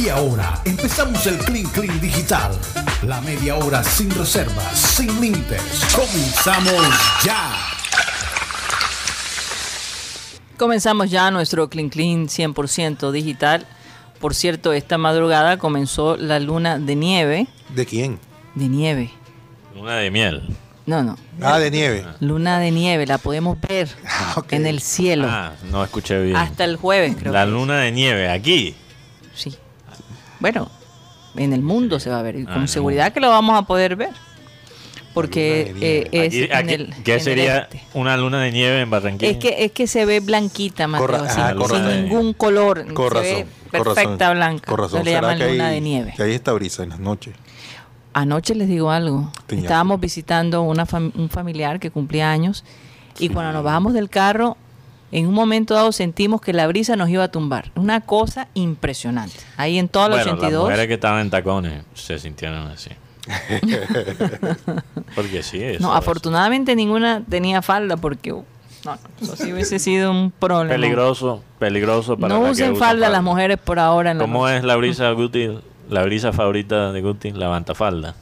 Y ahora empezamos el Clean Clean Digital. La media hora sin reservas, sin límites. Comenzamos ya. Comenzamos ya nuestro Clean Clean 100% digital. Por cierto, esta madrugada comenzó la luna de nieve. ¿De quién? De nieve. Luna de miel. No, no. Ah, de nieve. Luna de nieve, la podemos ver ok. en el cielo. Ah, no escuché bien. Hasta el jueves, creo. La que es. luna de nieve, aquí. Bueno, en el mundo se va a ver. Y Ah, con el seguridad que lo vamos a poder ver. Porque eh, es Aquí- en aquí- el, ¿Qué en el sería este. una luna de nieve en Barranquilla? Es que, es que se ve blanquita, Mateo, Corra- sin, ah, sin ningún color. Con se razón. ve con razón. perfecta blanca. Con razón. Se le ¿Será llaman luna hay- de nieve. Que hay esta brisa en las noches. Anoche les digo algo. Tenía Estábamos visitando una fam- un familiar que cumplía años y cuando nos bajamos del carro, en un momento dado sentimos que la brisa nos iba a tumbar. Una cosa impresionante. Ahí en todo el bueno, las 82. mujeres que estaban en tacones se sintieron así. Porque sí, eso No, es afortunadamente ninguna tenía falda porque uh, no, no, eso sí hubiese sido un problema. peligroso, peligroso para no la usen falda las mujeres por ahora. En la ¿Cómo noche. es la brisa Guti? La brisa favorita de Guti, la bantafalda.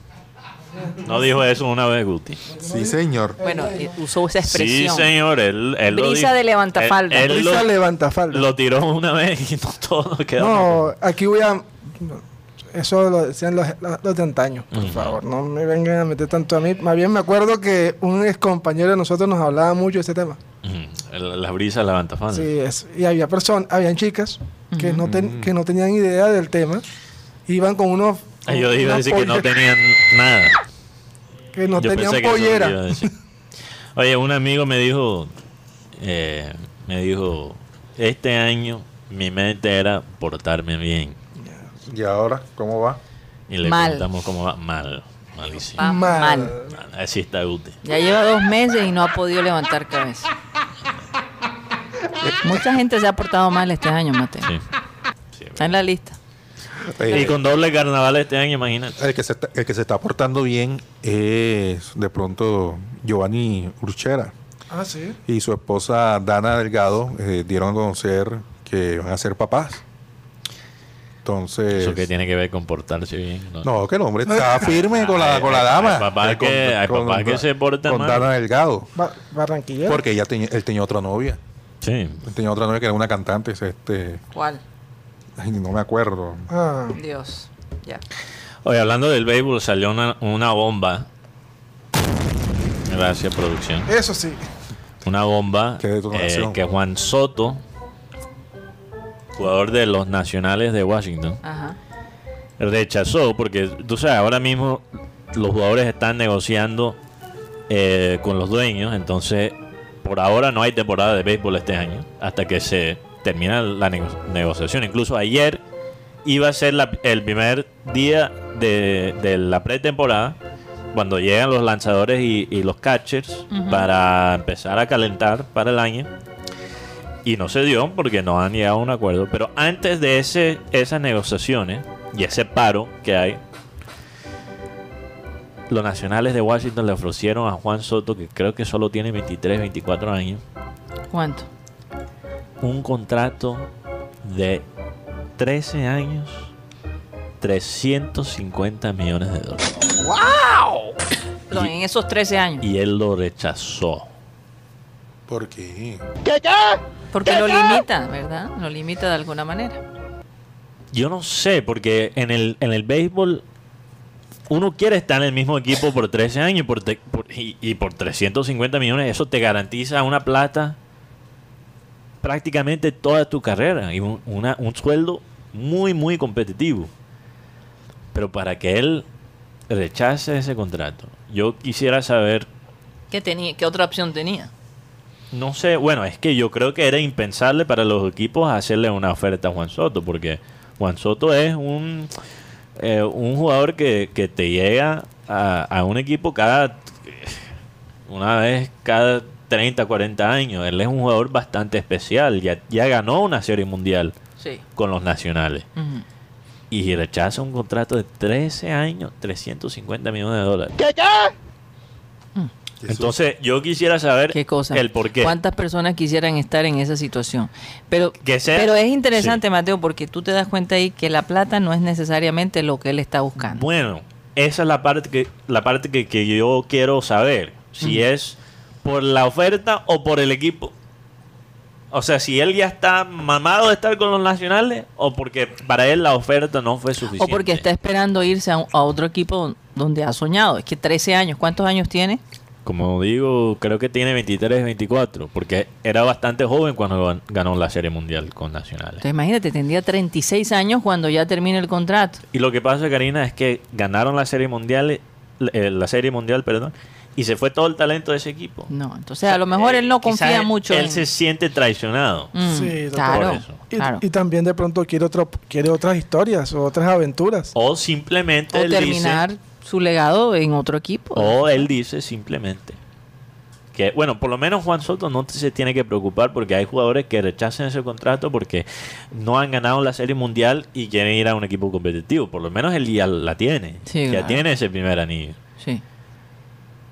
No dijo eso una vez Guti. Sí, señor. Bueno, eh, usó esa Sí, expresión. señor, él, él lo Brisa dijo. de levantafalda. Él, él Brisa lo, levanta falda. lo tiró una vez y no todo quedó. No, aquí voy a. Eso lo decían los, los de antaño, por favor. No me vengan a meter tanto a mí. Más bien me acuerdo que un ex compañero de nosotros nos hablaba mucho de ese tema. El- La brisa la bantafalda. Sí, es, y había personas, habían chicas que, no ten- que no tenían idea del tema. Iban con unos. Yo iba a decir que no tenían nada. Que no Yo tenían pollera. Oye, un amigo me dijo, eh, me dijo, este año mi mente era portarme bien. ¿Y ahora cómo va? Y le Mal. preguntamos cómo va. Mal, malísimo. Va Mal. Así está útil. Ya lleva dos meses y no ha podido levantar cabeza. Mucha gente se ha portado mal este año, Mateo. Sí. Sí, Está en la lista. Eh, y con doble carnaval este año, imagínate. el, que se está, el que se está portando bien es de pronto Giovanni Urchera Ah, sí. y su esposa Dana Delgado eh, dieron a conocer que van a ser papás. Entonces. Eso que tiene que ver con portarse bien. ¿no? No, que el hombre está firme con la, con la dama. hay papás Eh, que- hay papás que se portan Con mal. Dana Delgado. Ba- Barranquillero. Porque ella tenía, él tenía otra novia. Sí. Él tenía otra novia que era una cantante. Este, ¿Cuál? Ay, no me acuerdo. Ah, Dios. Ya. Oye, hablando del béisbol, salió una, una bomba. Gracias, producción. eso sí. Una bomba eh, que Juan Soto, jugador de los Nacionales de Washington, Ajá. rechazó porque tú sabes, ahora mismo los jugadores están negociando eh, con los dueños, entonces por ahora no hay temporada de béisbol este año hasta que se termina la nego- negociación. Incluso ayer iba a ser la- el primer día de, de la pretemporada cuando llegan los lanzadores y, y los catchers para empezar a calentar para el año. Y no se dio porque no han llegado a un acuerdo. Pero antes de ese, esas negociaciones y ese paro que hay, los nacionales de Washington le ofrecieron a Juan Soto, que creo que solo tiene 23, 24 años, ¿Cuánto? Un contrato de 13 años, 350 millones de dólares. Lo- En esos 13 años. Y él lo rechazó. ¿Por qué? Porque lo limita, ¿verdad? Lo limita de alguna manera. Yo no sé, porque en el, en el béisbol uno quiere estar en el mismo equipo por 13 años por, te- por- y, y por 350 millones. Eso te garantiza una plata prácticamente toda tu carrera y un, una- un sueldo muy, muy competitivo. Pero para que él rechace ese contrato, yo quisiera saber ¿Qué, tenía, ¿Qué otra opción tenía? No sé, bueno, es que yo creo que era impensable para los equipos hacerle una oferta a Juan Soto, porque Juan Soto es un, eh, un jugador que, que te llega a, a un equipo cada una vez cada 30, 40 años. Él es un jugador bastante especial, ya, ya ganó una serie mundial Sí. con los nacionales y rechaza un contrato de 13 años, 350 millones de dólares. Entonces, yo quisiera saber ¿Qué cosa? el por qué. ¿Cuántas personas quisieran estar en esa situación? Pero, Que sea- pero es interesante, sí. Mateo, porque tú te das cuenta ahí que la plata no es necesariamente lo que él está buscando. Bueno, esa es la parte que la parte que, que yo quiero saber. Si es por la oferta o por el equipo. O sea, si él ya está mamado de estar con los nacionales o porque para él la oferta no fue o suficiente. porque está esperando irse a, un- a otro equipo donde ha soñado. Es que 13 años, ¿cuántos años tiene? Como digo, creo que tiene 23, 24, porque era bastante joven cuando gan- ganó la Serie Mundial con Nacionales. Entonces imagínate, tendría 36 años cuando ya termine el contrato. Y lo que pasa, Karina, es que ganaron la Serie Mundial, eh, la Serie Mundial, perdón, y se fue todo el talento de ese equipo. No, entonces a lo mejor él no confía él- mucho Él en... se siente traicionado. Mm, Sí, claro, Por eso. Y, claro. y también de pronto quiere, otro, quiere otras historias o otras aventuras. O simplemente O él terminar dice, su legado en otro equipo. o él dice simplemente que, bueno, por lo menos Juan Soto no se tiene que preocupar porque hay jugadores que rechazan ese contrato porque no han ganado la Serie Mundial y quieren ir a un equipo competitivo. Por lo menos él ya la tiene. Sí, ya claro. tiene ese primer anillo. Sí.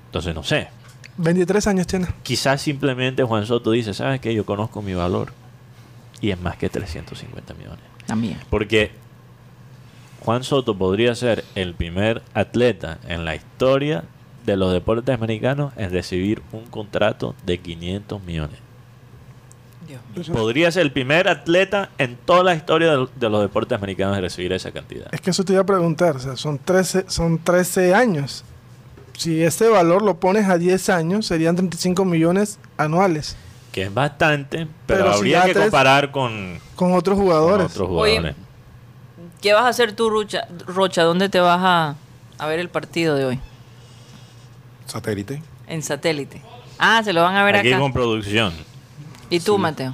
Entonces, no sé. 23 años tiene. Quizás simplemente Juan Soto dice, ¿sabes qué? Yo conozco mi valor. Y es más que 350 millones. También. Porque Juan Soto podría ser el primer atleta en la historia de los deportes americanos en recibir un contrato de 500 millones. Podría ser el primer atleta en toda la historia de, de los deportes americanos en recibir esa cantidad. Es que eso te iba a preguntar, o sea, son 13, son 13 años. Si ese valor lo pones a 10 años, serían 35 millones anuales Que es bastante, pero, habría que comparar con, con otros con jugadores. Oye. ¿Qué vas a hacer tú, Rocha? Rocha ¿Dónde te vas a, a ver el partido de hoy? Satélite. En satélite. Ah, se lo van a ver Aquí acá. con producción. ¿Y tú, Mateo?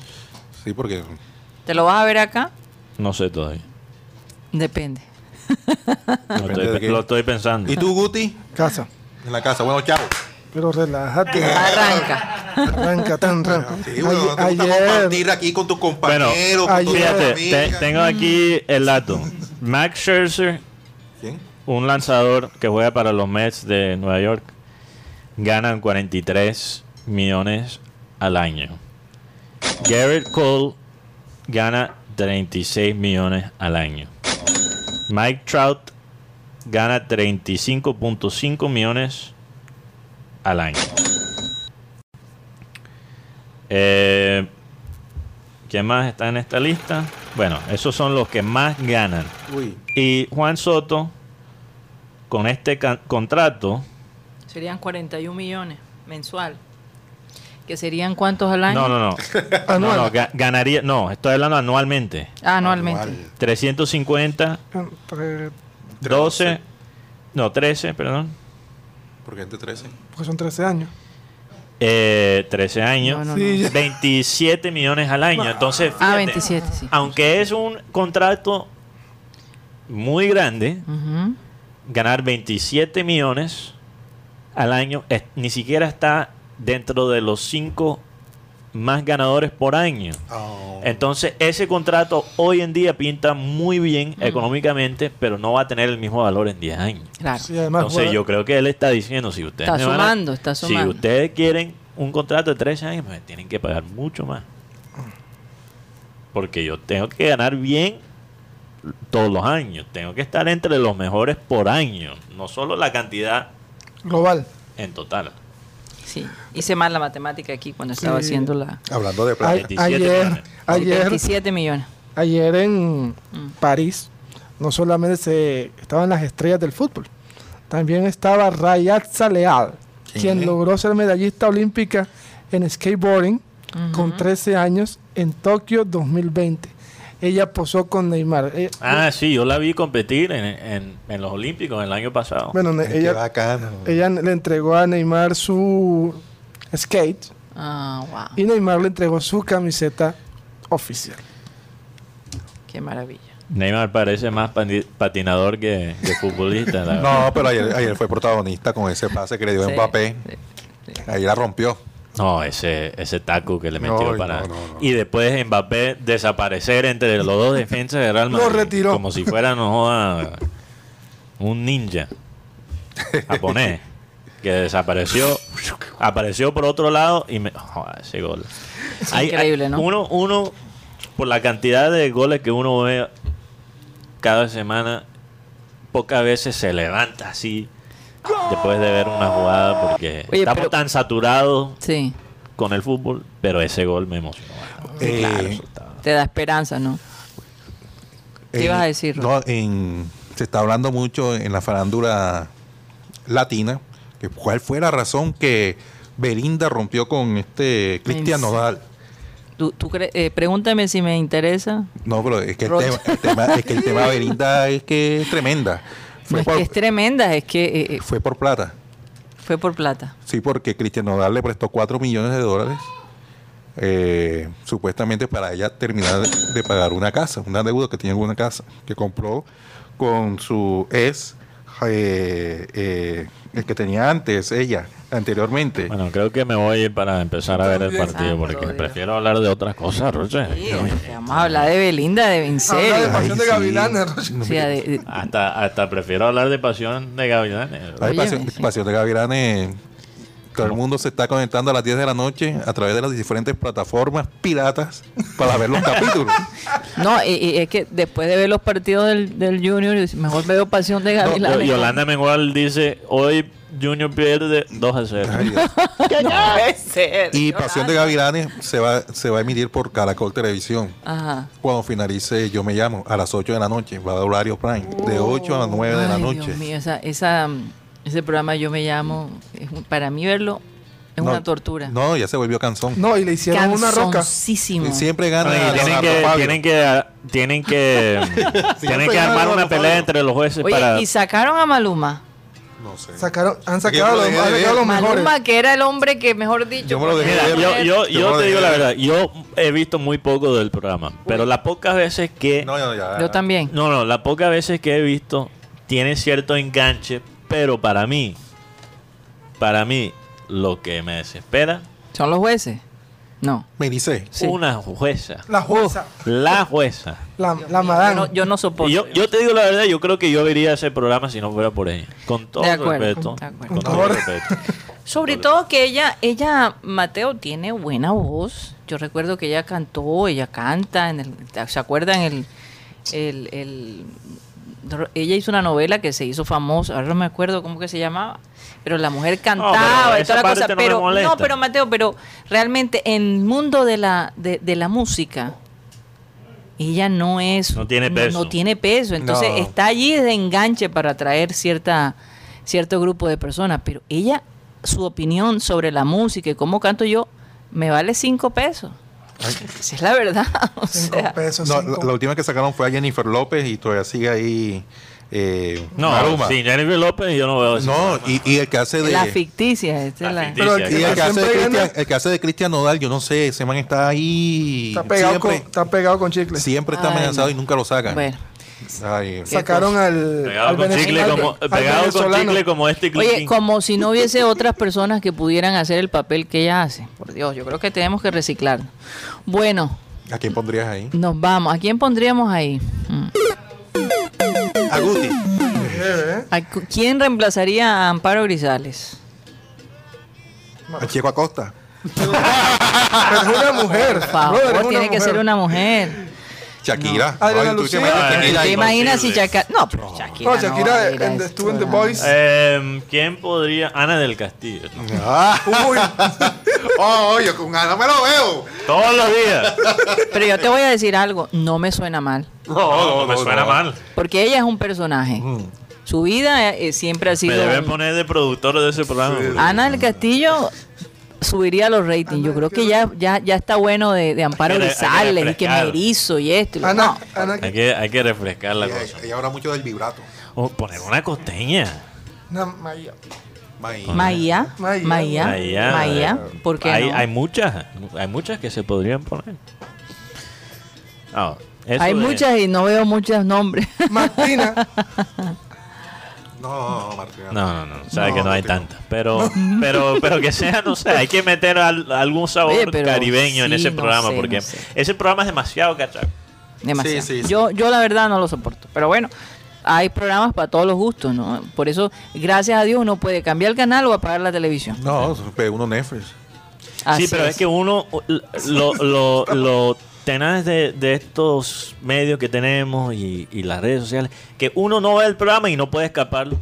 Sí, porque ¿Te lo vas a ver acá? No sé todavía. Depende. Lo Depende estoy, de qué. lo estoy pensando. ¿Y tú, Guti? Casa. En la casa. Bueno, chao. Pero relájate. Arranca. Arranca tan ranco. Sí, bueno, no te gusta ayer, compartir aquí con tus compañeros, con tus ayer- Fíjate, amigas. te- tengo aquí el dato. Max Scherzer, ¿Quién? un lanzador que juega para los Mets de Nueva York, ganan 43 millones al año. Garrett Cole gana 36 millones al año. Mike Trout gana 35.5 millones al año. Eh, ¿Quién más está en esta lista? Bueno, esos son los que más ganan. Uy. Y Juan Soto, con este contrato, Serían 41 millones mensual. ¿Que serían cuántos al año? no, no, no, no, Anual. no, ga- ganaría, no, estoy hablando anualmente. Ah, anualmente. Anual. 350, entre- 12, no, 13, perdón, ¿Por qué entre 13? porque son 13 años. eh, 13 años, No, no, Sí, ya. 27 millones al año. Entonces, Ah, fíjate, 27, sí. aunque es un contrato muy grande, Ujú. ganar 27 millones al año es- ni siquiera está dentro de los cinco más ganadores por año. Oh. Entonces, ese contrato hoy en día pinta muy bien económicamente, pero no va a tener el mismo valor en 10 años. Claro. Sí, además Entonces, yo creo que él está diciendo, si ustedes Está sumando, está si sumando. ustedes quieren un contrato de 13 años, me tienen que pagar mucho más. Porque yo tengo que ganar bien todos los años. Tengo que estar entre los mejores por año, no solo la cantidad global. en total. Sí. Hice mal la matemática aquí cuando estaba Sí. haciendo la... Hablando de plata. A- 27 ayer, millones. ayer, 27 millones. ayer en París, no solamente se, estaban las estrellas del fútbol, también estaba Rayatza Leal, ¿Quién quien logró ser medallista olímpica en skateboarding con 13 años en Tokio 2020. Ella posó con Neymar. Eh, Ah, sí, yo la vi competir en, en- en los Olímpicos el año pasado. bueno, Ay, qué ella, bacano. ella le entregó a Neymar su skate Ah, wow. y Neymar le entregó su camiseta oficial. Qué maravilla. Neymar parece más patinador que, que futbolista. la. No, pero ayer, ayer fue protagonista con ese pase que le dio Sí, Mbappé. sí, Ahí la rompió. No, ese, ese taco que le metió para... no, no, no. Y después Mbappé desaparecer entre los dos defensas de Real Lo Madrid. retiró. Como si fuera, no joda, un ninja japonés que desapareció apareció por otro lado y me. joder, ese gol. increíble, ¿no? Uno, uno, por la cantidad de goles que uno ve cada semana, pocas veces se levanta así después de ver una jugada porque Oye, estamos pero- tan saturados Sí, con el fútbol, pero ese gol me emocionó. Eh, Claro, te da esperanza, ¿no? ¿Qué ibas a decir, No, en- se está hablando mucho en la farándula latina que cuál fue la razón que Belinda rompió con este Cristian Nodal. Tú, eh, pregúntame si me interesa. No, pero es que el, tema, el tema- es que el tema de Belinda es que es tremenda. No es por, que es tremenda, es que eh, eh, fue por plata. fue por plata. Sí, porque Cristian Nodal le prestó 4 millones de dólares eh, supuestamente para ella terminar de, de pagar una casa, una deuda que tenía en una casa que compró con su ex, eh, eh, el que tenía antes, ella, anteriormente. Bueno, creo que me voy para empezar a ver el partido porque prefiero hablar de otras cosas, Roche. Sí, vamos a hablar de Belinda, de en Habla de pasión Ay, de sí. gavilanes. Rocha. O sea, de- de- Hasta, hasta prefiero hablar de pasión de Gavilanes. Pasión, sí. Pasión de Gavilanes, todo el mundo se está conectando a las 10 de la noche a través de las diferentes plataformas piratas para ver los capítulos. no, y, y es que después de ver los partidos del, del Junior, mejor veo Pasión de Gavilanes. Yolanda Mengual dice, hoy Junior pierde 2 a 0. Ay, Dios. No puede ser. Y Yolanda. Pasión de Gavilanes se va, se va a emitir por Caracol Televisión. Ajá. Cuando finalice Yo Me Llamo, a las 8 de la noche, va a dar horario Prime, de 8 a las 9 de la noche. Dios mío, esa, esa, ese programa yo me llamo, para mí verlo es No, una tortura. No, ya se volvió canzón. No, y le hicieron una roca. Y Siempre gana Oye, tienen, que, tienen que tienen que tienen que gana armar una pelea Fabio. entre los jueces Oye, para y sacaron a Maluma. No sé. Sacaron, han sacado, los, lo. Maluma, que era el hombre que, mejor dicho, Yo me lo dejé Mira, de ver. yo, yo, Yo yo me te digo la verdad, yo he visto muy poco del programa, pero las pocas veces que No, ya. yo también. no, no, las pocas veces que he visto tiene cierto enganche, pero para mí para mí lo que me desespera ¿Son los jueces? No. Me dice. Sí. una jueza, La jueza, la jueza. la, la Yo madame. no, yo no soporto. Y yo, yo te digo la verdad, yo creo que yo vería ese programa si no fuera por ella. Con todo De acuerdo, respeto. de acuerdo. Con todo respeto. Sobre todo que ella, ella, Mateo, tiene buena voz. Yo recuerdo que ella cantó, ella canta, en el, ¿se acuerdan? El, el, el- ella hizo una novela que se hizo famosa, ahora no me acuerdo cómo que se llamaba, pero la mujer cantaba pero y toda la cosa. no pero no, pero Mateo, pero realmente en el mundo de la, de, de la música, ella no es No tiene peso. No, tiene peso. Entonces No. está allí de enganche para atraer cierta, cierto grupo de personas. Pero ella, su opinión sobre la música y cómo canto yo, me vale cinco pesos. Esa es la verdad. o Cinco sea, pesos. No, cinco. la, la última que sacaron fue a Jennifer López y todavía sigue ahí. Eh, No, Maluma. sin Jennifer López yo no veo ese No, y, y el que hace de. la ficticia. esta La es la- ficticia. Pero el y que el que hace de gana, el que hace de Cristian Nodal, yo no sé, ese man está ahí. está pegado, con, está pegado con chicle. siempre está Ay, amenazado no. y nunca lo sacan. Bueno. Ay, Sacaron al, Pegado al con chicle al- como, al pegado con venezolano. chicle como este Oye, como si no hubiese otras personas que pudieran hacer el papel que ella hace. Por Dios, yo creo que tenemos que reciclar. Bueno, ¿A quién pondrías ahí? nos vamos. ¿A quién pondríamos ahí? Mm. A Guti. Eh, ¿A cu- ¿Quién reemplazaría a Amparo Grisales? A Checo Acosta. Pero es una mujer. Por favor, brother, es una tiene que ser una mujer. Shakira. Adriana tú te Lucía. Shakira ¿Te ahí. imaginas si. Shakira... No, pero Shakira No, no Shakira a ir a en The no. Boys. Eh, ¿Quién podría? Ana del Castillo. Ah. Uy, Oh, yo con Ana me lo veo. Todos los días. Pero yo te voy a decir algo, no me suena mal. No, no, me suena mal. Porque ella es un personaje. Su vida eh, siempre ha Me sido... deben poner de productor de ese programa. Ana del Castillo subiría los ratings. Yo creo que ya, ya, ya está bueno de, de Amparo Grisales y que refrescar. me erizo y esto. y lo- Ana, no. Ana, Hay que, hay que refrescar la Ella, cosa. ella habla mucho del vibrato. O poner una costeña. na- Maya. May- Maía, Maía. Maía, Maía. Maía, ¿por qué hay, no? hay muchas. Hay muchas que se podrían poner. Ah, Hay de- muchas y no veo muchos nombres. Martina. No, Martina. No, no, no. Sabe No, que no hay tantas. Pero, pero, pero que sea, no sé. Hay que meter al- algún sabor Oye, pero caribeño en ese no programa. sé, porque no sé. ese programa es demasiado cachaco. Demasiado. Sí, sí, sí. Yo, yo la verdad no lo soporto. Pero bueno, hay programas para todos los gustos, ¿no? Por eso, gracias a Dios, uno puede cambiar el canal o apagar la televisión. No, pero uno Netflix. Así sí, pero es. que uno, lo, lo, lo tenaz de, de estos medios que tenemos y, y las redes sociales, que uno no ve el programa y no puede escaparlo.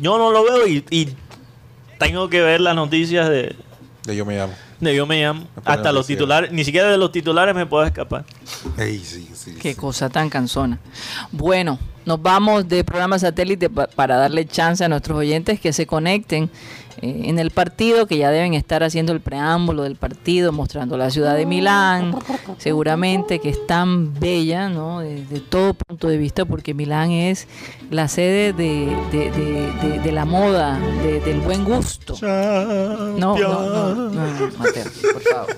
Yo no lo veo y, y tengo que ver las noticias de, De yo me llamo. de Yo Me Llamo. Me Hasta los titulares, ni siquiera de los titulares me puedo escapar. Ey, sí, sí. Qué sí. cosa tan cansona. Bueno, nos vamos de programa satélite pa- para darle chance a nuestros oyentes que se conecten eh, en el partido, que ya deben estar haciendo el preámbulo del partido, mostrando la ciudad de Milán, seguramente que es tan bella, ¿no? Desde todo punto de vista, porque Milán es la sede de, de- de- de- de la moda, de- del buen gusto. No, no, no, no, no, Mateo, por favor.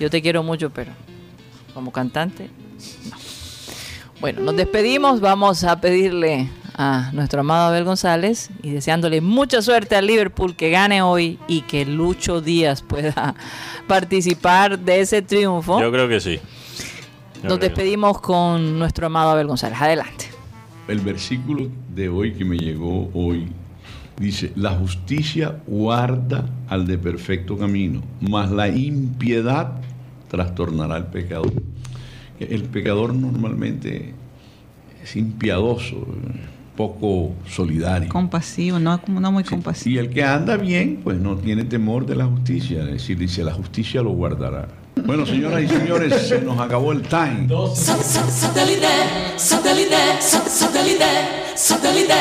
Yo te quiero mucho, pero como cantante, no. Bueno, nos despedimos. Vamos a pedirle a nuestro amado Abel González y deseándole mucha suerte al Liverpool que gane hoy y que Lucho Díaz pueda participar de ese triunfo. Yo creo que sí. Yo Nos despedimos con nuestro amado Abel González. Adelante. El versículo de hoy que me llegó hoy dice, la justicia guarda al de perfecto camino, mas la impiedad trastornará al pecador. El pecador normalmente es impiadoso, poco solidario. Compasivo, no, no muy Sí, compasivo. Y el que anda bien, pues no tiene temor de la justicia. Es decir, dice, la justicia lo guardará. Bueno, señoras y señores, se nos acabó el time. Sa- sa- Satellite, satellite, sa- satellite, satellite.